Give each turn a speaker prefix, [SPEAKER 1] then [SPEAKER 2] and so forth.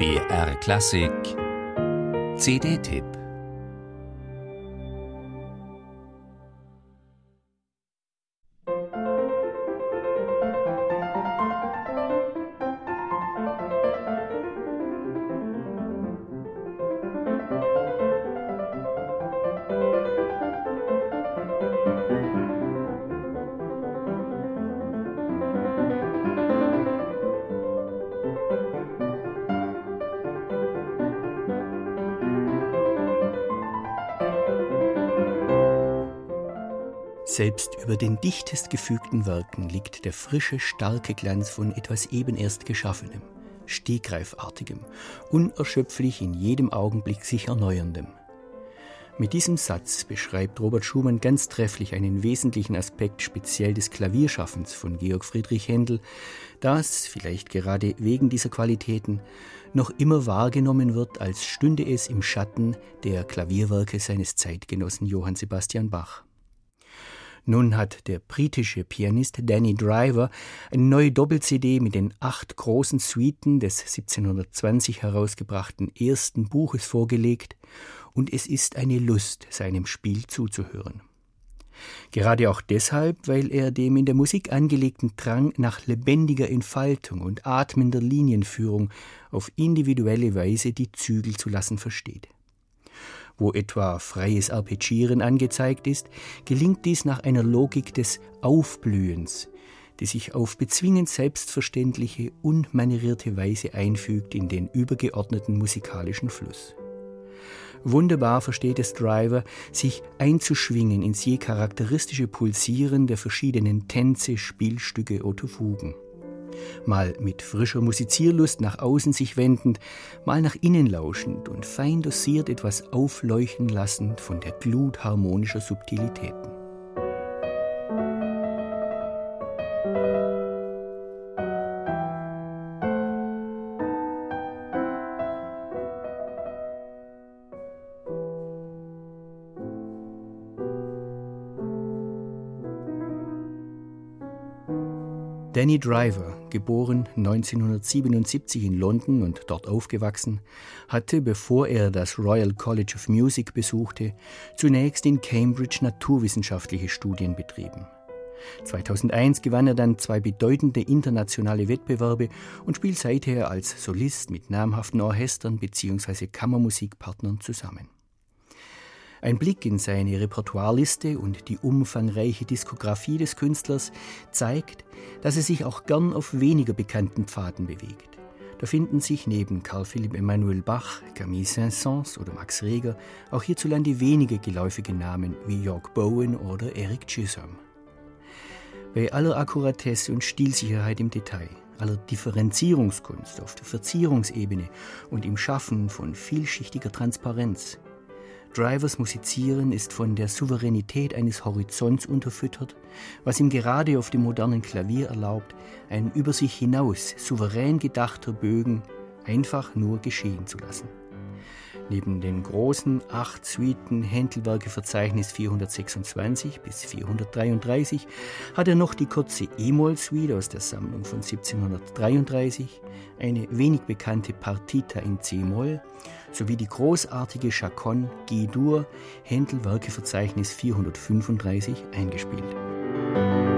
[SPEAKER 1] BR Klassik. CD-Tipp
[SPEAKER 2] Selbst über den dichtest gefügten Werken liegt der frische, starke Glanz von etwas eben erst Geschaffenem, Stegreifartigem, unerschöpflich in jedem Augenblick sich erneuerndem. Mit diesem Satz beschreibt Robert Schumann ganz trefflich einen wesentlichen Aspekt speziell des Klavierschaffens von Georg Friedrich Händel, das, vielleicht gerade wegen dieser Qualitäten, noch immer wahrgenommen wird, als stünde es im Schatten der Klavierwerke seines Zeitgenossen Johann Sebastian Bach. Nun hat der britische Pianist Danny Driver eine neue Doppel-CD mit den acht großen Suiten des 1720 herausgebrachten ersten Buches vorgelegt, und es ist eine Lust, seinem Spiel zuzuhören. Gerade auch deshalb, weil er dem in der Musik angelegten Drang nach lebendiger Entfaltung und atmender Linienführung auf individuelle Weise die Zügel zu lassen versteht. Wo etwa freies Arpeggieren angezeigt ist, gelingt dies nach einer Logik des Aufblühens, die sich auf bezwingend selbstverständliche, unmanierierte Weise einfügt in den übergeordneten musikalischen Fluss. Wunderbar versteht es Driver, sich einzuschwingen ins je charakteristische Pulsieren der verschiedenen Tänze, Spielstücke oder Fugen mal mit frischer Musizierlust nach außen sich wendend, mal nach innen lauschend und fein dosiert etwas aufleuchten lassend von der Glut harmonischer Subtilitäten. Danny Driver, geboren 1977 in London und dort aufgewachsen, hatte, bevor er das Royal College of Music besuchte, zunächst in Cambridge naturwissenschaftliche Studien betrieben. 2001 gewann er dann zwei bedeutende internationale Wettbewerbe und spielt seither als Solist mit namhaften Orchestern bzw. Kammermusikpartnern zusammen. Ein Blick in seine Repertoireliste und die umfangreiche Diskografie des Künstlers zeigt, dass er sich auch gern auf weniger bekannten Pfaden bewegt. Da finden sich neben Karl Philipp Emanuel Bach, Camille Saint-Saëns oder Max Reger auch hierzulande wenige geläufige Namen wie York Bowen oder Eric Chisholm. Bei aller Akkuratesse und Stilsicherheit im Detail, aller Differenzierungskunst auf der Verzierungsebene und im Schaffen von vielschichtiger Transparenz Drivers Musizieren ist von der Souveränität eines Horizonts unterfüttert, was ihm gerade auf dem modernen Klavier erlaubt, ein über sich hinaus souverän gedachter Bögen einfach nur geschehen zu lassen. Neben den großen acht Suiten Händelwerke-Verzeichnis 426 bis 433 hat er noch die kurze E-Moll-Suite aus der Sammlung von 1733, eine wenig bekannte Partita in C-Moll sowie die großartige Chaconne G-Dur Händelwerke-Verzeichnis 435 eingespielt.